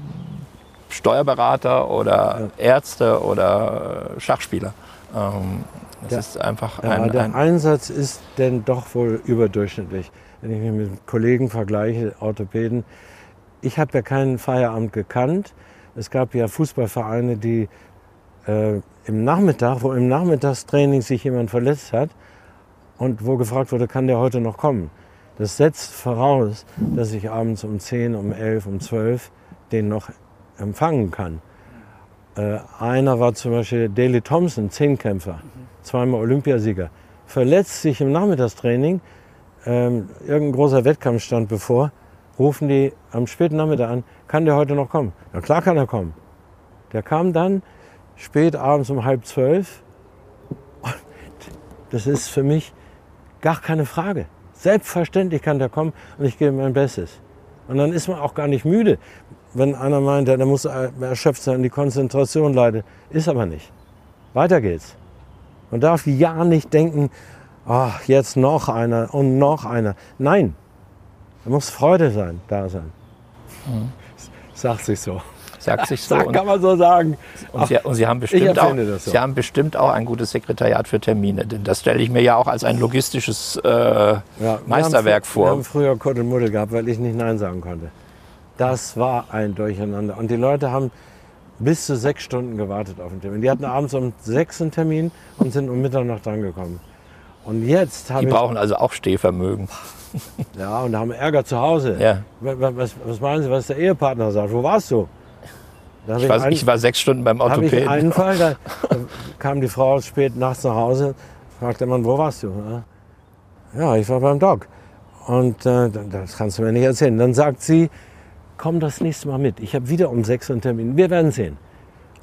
Steuerberater oder Ärzte oder äh, Schachspieler. Ähm, es Ja. ist einfach Ja, ein, der ein Einsatz ist denn doch wohl überdurchschnittlich. Wenn ich mich mit Kollegen vergleiche, Orthopäden, ich habe ja keinen Feierabend gekannt. Es gab ja Fußballvereine, die äh, im Nachmittag, wo im Nachmittagstraining sich jemand verletzt hat und wo gefragt wurde, kann der heute noch kommen. Das setzt voraus, dass ich abends um 10, um 11, um 12 den noch empfangen kann. Äh, einer war zum Beispiel Daley Thompson, Zehnkämpfer, zweimal Olympiasieger. Verletzt sich im Nachmittagstraining, ähm, irgendein großer Wettkampf stand bevor, rufen die am späten Nachmittag an, kann der heute noch kommen? Ja klar kann er kommen. Der kam dann spät abends um halb zwölf. Und Das ist für mich gar keine Frage. Selbstverständlich kann der kommen und ich gebe mein Bestes. Und dann ist man auch gar nicht müde. Wenn einer meint, der muss erschöpft sein, die Konzentration leidet. Ist aber nicht. Weiter geht's. Man darf ja nicht denken, ach, jetzt noch einer und noch einer. Nein, da muss Freude sein, da sein. Sagt sich so. Sagt sich so. Und- kann man so sagen. Und Sie, und Sie, haben bestimmt auch, so. Sie haben bestimmt auch ein gutes Sekretariat für Termine. Denn das stelle ich mir ja auch als ein logistisches äh, Ja, wir Meisterwerk haben, vor. Wir haben früher Kuddelmuddel gehabt, weil ich nicht Nein sagen konnte. Das war ein Durcheinander. Und die Leute haben bis zu sechs Stunden gewartet auf den Termin. Die hatten abends um sechs einen Termin und sind um Mitternacht drangekommen. Und jetzt habe Die brauchen also auch Stehvermögen. Ja, und haben Ärger zu Hause. Ja. Wa- wa- Was, was meinen Sie, was der Ehepartner sagt? Wo warst du? Ich war, einen- ich war sechs Stunden beim habe ich Orthopäden. einen Fall, da, kam die Frau spät nachts nach Hause, fragte Mann, wo warst du? Ja, ich war beim Doc. Und äh, das kannst du mir nicht erzählen. Dann sagt sie, komm das nächste Mal mit. Ich habe wieder um sechs einen Termin. Wir werden sehen.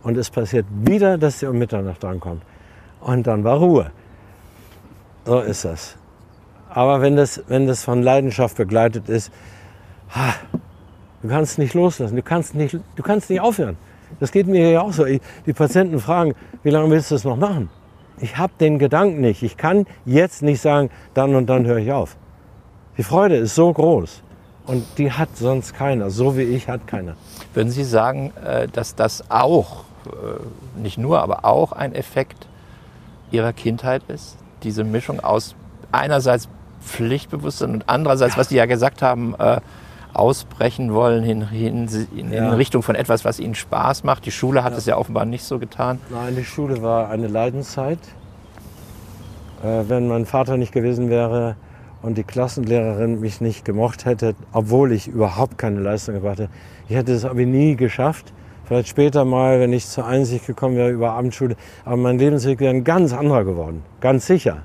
Und es passiert wieder, dass sie um Mitternacht drankommt. Und dann war Ruhe. So ist das. Aber wenn das, wenn das von Leidenschaft begleitet ist, ha, du kannst nicht loslassen, du kannst nicht, du kannst nicht aufhören. Das geht mir ja auch so. Die Patienten fragen, wie lange willst du das noch machen? Ich habe den Gedanken nicht. Ich kann jetzt nicht sagen, dann und dann höre ich auf. Die Freude ist so groß und die hat sonst keiner. So wie ich hat keiner. Würden Sie sagen, äh, dass das auch, äh, nicht nur, aber auch ein Effekt Ihrer Kindheit ist? Diese Mischung aus einerseits Pflichtbewusstsein und andererseits, was Sie ja gesagt haben, äh, ausbrechen wollen hin, hin, in, Ja. Richtung von etwas, was Ihnen Spaß macht. Die Schule hat es ja offenbar nicht so getan. Nein, die Schule war eine Leidenszeit. Äh, wenn mein Vater nicht gewesen wäre und die Klassenlehrerin mich nicht gemocht hätte, obwohl ich überhaupt keine Leistung gebracht hätte, ich hätte es aber nie geschafft, Vielleicht später mal, wenn ich zur Einsicht gekommen wäre über Abendschule. Aber mein Lebensweg wäre ein ganz anderer geworden, ganz sicher.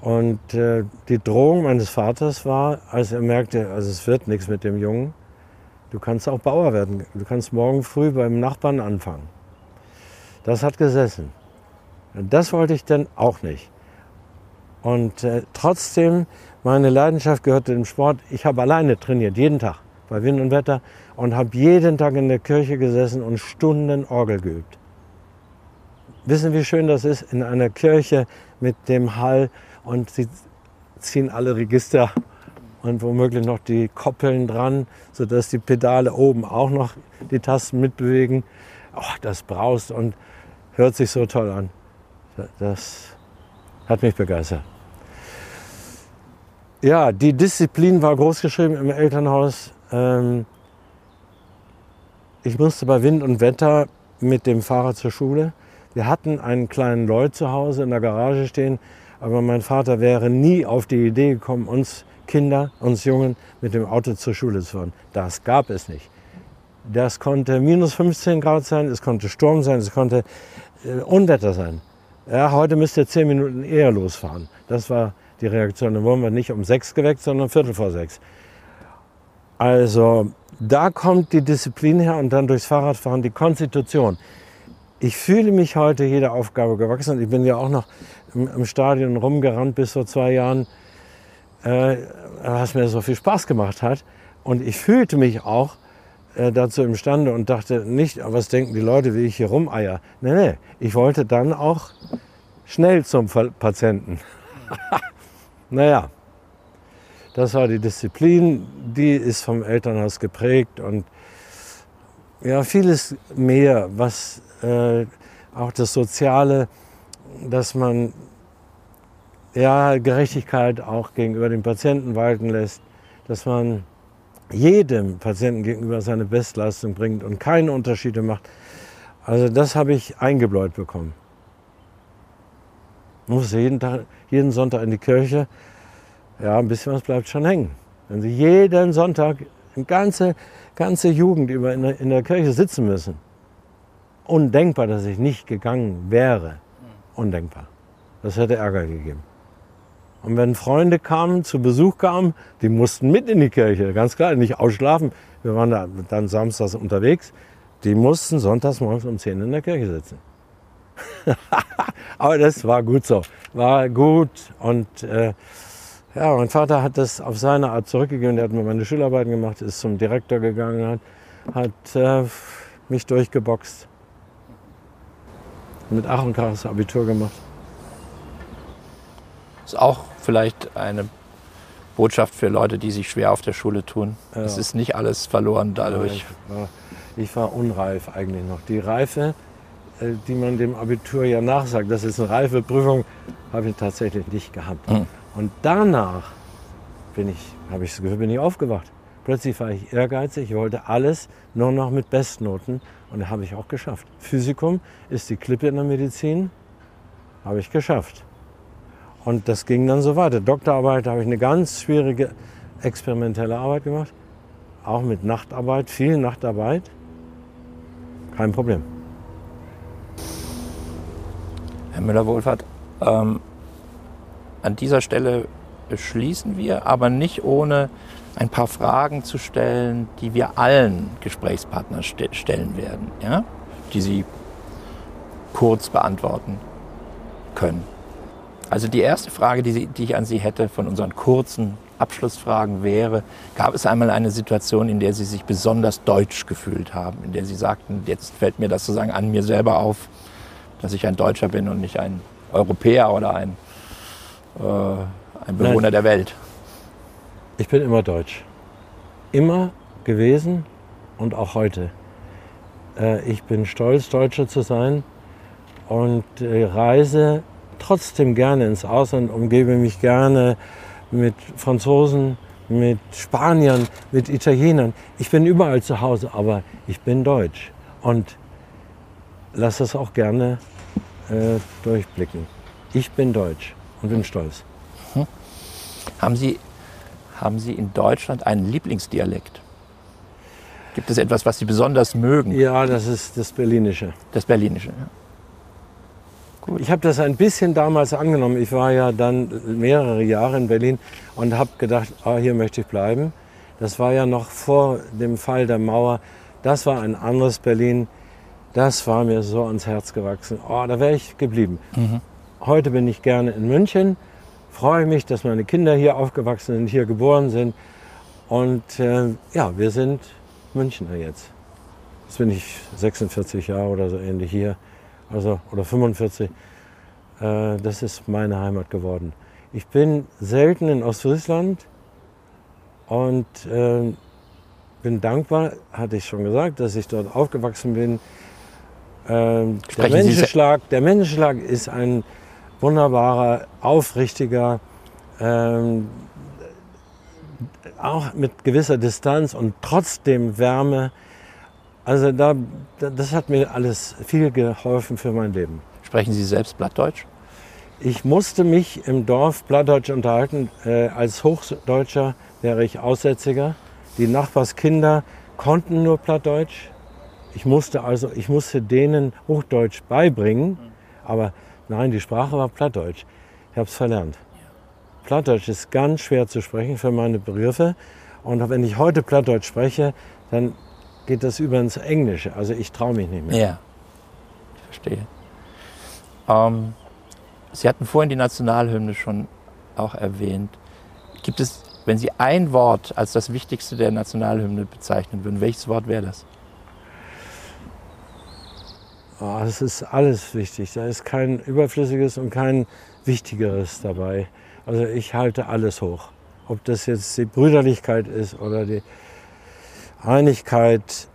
Und äh, die Drohung meines Vaters war, als er merkte, also es wird nichts mit dem Jungen, du kannst auch Bauer werden, du kannst morgen früh beim Nachbarn anfangen. Das hat gesessen. Das wollte ich dann auch nicht. Und äh, trotzdem, meine Leidenschaft gehörte dem Sport. Ich habe alleine trainiert, jeden Tag, bei Wind und Wetter, und habe jeden Tag in der Kirche gesessen und Stunden Orgel geübt. Wissen, wie schön das ist, in einer Kirche mit dem Hall und sie ziehen alle Register und womöglich noch die Koppeln dran, sodass die Pedale oben auch noch die Tasten mitbewegen. Oh, das braust und hört sich so toll an. Das hat mich begeistert. Ja, die Disziplin war großgeschrieben im Elternhaus. Ähm, ich musste bei Wind und Wetter mit dem Fahrrad zur Schule. Wir hatten einen kleinen Lloyd zu Hause in der Garage stehen, aber mein Vater wäre nie auf die Idee gekommen, uns Kinder, uns Jungen mit dem Auto zur Schule zu fahren. Das gab es nicht. Das konnte minus 15 Grad sein, es konnte Sturm sein, es konnte äh, Unwetter sein. Ja, heute müsst ihr zehn Minuten eher losfahren. Das war die Reaktion. Dann wurden wir nicht um sechs geweckt, sondern viertel vor sechs. Also da kommt die Disziplin her und dann durchs Fahrradfahren die Konstitution. Ich fühle mich heute jeder Aufgabe gewachsen. Ich bin ja auch noch im, im Stadion rumgerannt bis vor zwei Jahren, äh, was mir so viel Spaß gemacht hat. Und ich fühlte mich auch äh, dazu imstande und dachte nicht, was denken die Leute, wie ich hier rumeier. Nee, nee, ich wollte dann auch schnell zum Patienten. naja, das war die Disziplin, die ist vom Elternhaus geprägt und ja, vieles mehr, was äh, auch das Soziale, dass man ja, Gerechtigkeit auch gegenüber dem Patienten walten lässt, dass man jedem Patienten gegenüber seine Bestleistung bringt und keine Unterschiede macht. Also das habe ich eingebläut bekommen. Muss jeden, Tag, jeden Sonntag in die Kirche. Ja, ein bisschen was bleibt schon hängen. Wenn Sie jeden Sonntag, eine ganze, ganze Jugend über in der, in der Kirche sitzen müssen. Undenkbar, dass ich nicht gegangen wäre. Undenkbar. Das hätte Ärger gegeben. Und wenn Freunde kamen, zu Besuch kamen, die mussten mit in die Kirche, ganz klar, nicht ausschlafen. Wir waren da dann samstags unterwegs. Die mussten sonntags morgens um 10 in der Kirche sitzen. Aber das war gut so. War gut. Und äh, ja, mein Vater hat das auf seine Art zurückgegeben. Der hat mir meine Schularbeiten gemacht, ist zum Direktor gegangen, hat, hat äh, mich durchgeboxt. Mit Ach und Krach das Abitur gemacht. Ist auch vielleicht eine Botschaft für Leute, die sich schwer auf der Schule tun. Ja. Es ist nicht alles verloren dadurch. Ich war, ich war unreif eigentlich noch. Die Reife, äh, die man dem Abitur ja nachsagt, das ist eine reife Prüfung, habe ich tatsächlich nicht gehabt. Mhm. Und danach bin ich, habe ich das Gefühl, bin ich aufgewacht. Plötzlich war ich ehrgeizig, ich wollte alles nur noch mit Bestnoten und das habe ich auch geschafft. Physikum ist die Klippe in der Medizin, habe ich geschafft. Und das ging dann so weiter. Doktorarbeit habe ich eine ganz schwierige experimentelle Arbeit gemacht. Auch mit Nachtarbeit, viel Nachtarbeit. Kein Problem. Herr Müller-Wohlfahrt, ähm, an dieser Stelle beschließen wir, aber nicht ohne ein paar Fragen zu stellen, die wir allen Gesprächspartnern st stellen werden, ja? die Sie kurz beantworten können. Also die erste Frage, die, Sie, die ich an Sie hätte von unseren kurzen Abschlussfragen wäre, gab es einmal eine Situation, in der Sie sich besonders deutsch gefühlt haben, in der Sie sagten, jetzt fällt mir das sozusagen an mir selber auf, dass ich ein Deutscher bin und nicht ein Europäer oder ein, äh, ein Bewohner Nein. der Welt? Ich bin immer deutsch. Immer gewesen und auch heute. Äh, ich bin stolz, Deutscher zu sein und äh, reise trotzdem gerne ins Ausland, umgebe mich gerne mit Franzosen, mit Spaniern, mit Italienern. Ich bin überall zu Hause, aber ich bin deutsch und lasse das auch gerne äh, durchblicken. Ich bin deutsch und bin stolz. Hm. Haben, Sie, haben Sie in Deutschland einen Lieblingsdialekt? Gibt es etwas, was Sie besonders mögen? Ja, das ist das Berlinische. Das Berlinische. Ja. Gut. Ich habe das ein bisschen damals angenommen. Ich war ja dann mehrere Jahre in Berlin und habe gedacht, ah, hier möchte ich bleiben. Das war ja noch vor dem Fall der Mauer. Das war ein anderes Berlin. Das war mir so ans Herz gewachsen. Oh, da wäre ich geblieben. Mhm. Heute bin ich gerne in München. Freue mich, dass meine Kinder hier aufgewachsen sind, hier geboren sind. Und äh, ja, wir sind Münchner jetzt. Jetzt bin ich 46 Jahre oder so ähnlich hier also, oder 45. Äh, das ist meine Heimat geworden. Ich bin selten in Ostfriesland und äh, bin dankbar, hatte ich schon gesagt, dass ich dort aufgewachsen bin. Ähm, der, Menschenschlag, der Menschenschlag ist ein wunderbarer, aufrichtiger, ähm, auch mit gewisser Distanz und trotzdem Wärme also da, das hat mir alles viel geholfen für mein Leben. Sprechen Sie selbst Blattdeutsch? Ich musste mich im Dorf Blattdeutsch unterhalten. Äh, als Hochdeutscher wäre ich Aussätziger. Die Nachbarskinder konnten nur Plattdeutsch. Ich musste also, ich musste denen Hochdeutsch beibringen, aber nein, die Sprache war Plattdeutsch. Ich habe es verlernt. Plattdeutsch ist ganz schwer zu sprechen für meine Begriffe. Und wenn ich heute Plattdeutsch spreche, dann geht das über ins Englische. Also ich traue mich nicht mehr. Ja, ich verstehe. Ähm, Sie hatten vorhin die Nationalhymne schon auch erwähnt. Gibt es, wenn Sie ein Wort als das Wichtigste der Nationalhymne bezeichnen würden, welches Wort wäre das? Oh, es ist alles wichtig. Da ist kein überflüssiges und kein wichtigeres dabei. Also ich halte alles hoch. Ob das jetzt die Brüderlichkeit ist oder die, Einigkeit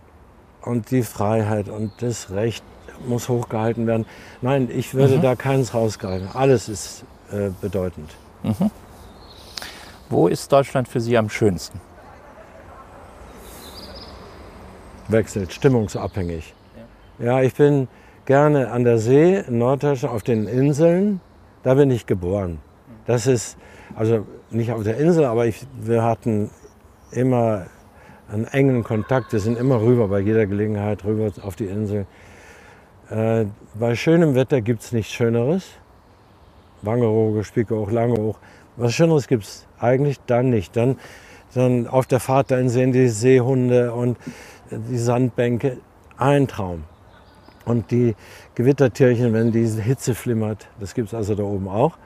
und die Freiheit und das Recht muss hochgehalten werden. Nein, ich würde mhm. da keins rausgreifen. Alles ist äh, bedeutend. Mhm. Wo ist Deutschland für Sie am schönsten? Wechselt, stimmungsabhängig. Ja. ich bin gerne an der See in Norddeutschland auf den Inseln. Da bin ich geboren. Das ist, also nicht auf der Insel, aber ich, wir hatten immer einen engen Kontakt. Wir sind immer rüber bei jeder Gelegenheit, rüber auf die Insel. Äh, bei schönem Wetter gibt es nichts Schöneres. Wangerooge, Spiekeroog, Langeoog. Was Schöneres gibt es eigentlich dann nicht. Dann, dann auf der Fahrt dahin sehen die Seehunde und die Sandbänke. Ein Traum. Und die Gewittertierchen, wenn diese Hitze flimmert, das gibt es also da oben auch.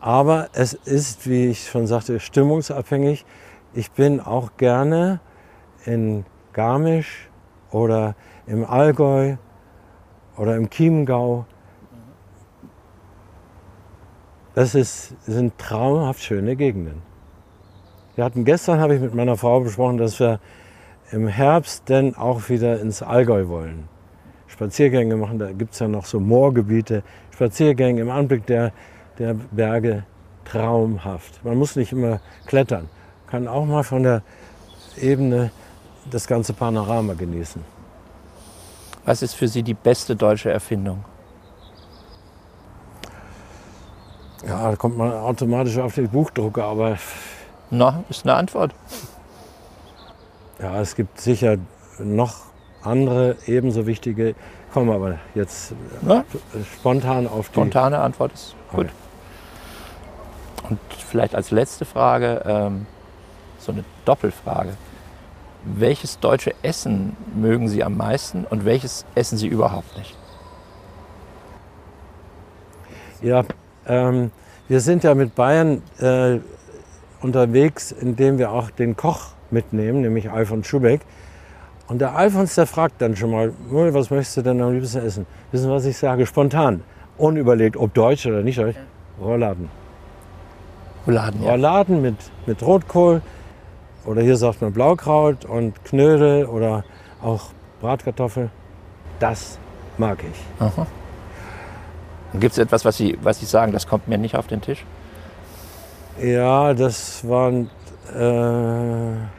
Aber es ist, wie ich schon sagte, stimmungsabhängig. Ich bin auch gerne in Garmisch oder im Allgäu oder im Chiemgau. Das ist, sind traumhaft schöne Gegenden. Wir hatten gestern, habe ich mit meiner Frau besprochen, dass wir im Herbst dann auch wieder ins Allgäu wollen. Spaziergänge machen, da gibt es ja noch so Moorgebiete. Spaziergänge im Anblick der, der Berge traumhaft. Man muss nicht immer klettern, kann auch mal von der Ebene das ganze Panorama genießen. Was ist für Sie die beste deutsche Erfindung? Ja, da kommt man automatisch auf den Buchdrucker, aber. Na, ist eine Antwort. Ja, es gibt sicher noch andere ebenso wichtige. Kommen aber jetzt Na? spontan auf die. Spontane Antwort ist gut. Und vielleicht als letzte Frage ähm, so eine Doppelfrage welches deutsche Essen mögen Sie am meisten und welches essen Sie überhaupt nicht? Ja, ähm, wir sind ja mit Bayern äh, unterwegs, indem wir auch den Koch mitnehmen, nämlich Alfons Schubeck. Und der Alfons, der fragt dann schon mal, was möchtest du denn am liebsten essen? Wissen was ich sage? Spontan, unüberlegt, ob deutsch oder nicht deutsch. Rouladen. Rouladen, ja. Rouladen mit, mit Rotkohl, oder hier sagt man Blaukraut und Knödel oder auch Bratkartoffel. Das mag ich. Gibt es etwas, was Sie, was Sie sagen, das kommt mir nicht auf den Tisch? Ja, das waren. Äh,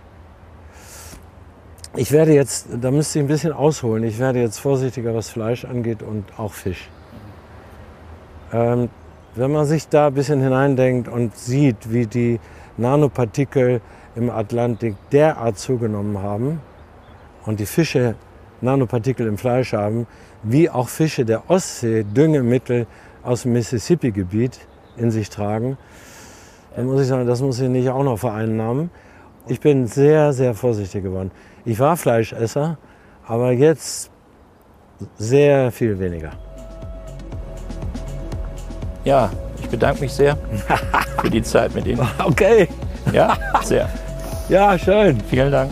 ich werde jetzt, da müsste ich ein bisschen ausholen. Ich werde jetzt vorsichtiger, was Fleisch angeht und auch Fisch. Ähm, wenn man sich da ein bisschen hineindenkt und sieht, wie die Nanopartikel im Atlantik derart zugenommen haben und die Fische Nanopartikel im Fleisch haben, wie auch Fische der Ostsee Düngemittel aus dem Mississippi-Gebiet in sich tragen, dann muss ich sagen, das muss ich nicht auch noch vereinnahmen. Ich bin sehr, sehr vorsichtig geworden. Ich war Fleischesser, aber jetzt sehr viel weniger. Ja, ich bedanke mich sehr für die Zeit mit Ihnen. Okay. Ja, sehr. Ja, schön. Vielen Dank.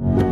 you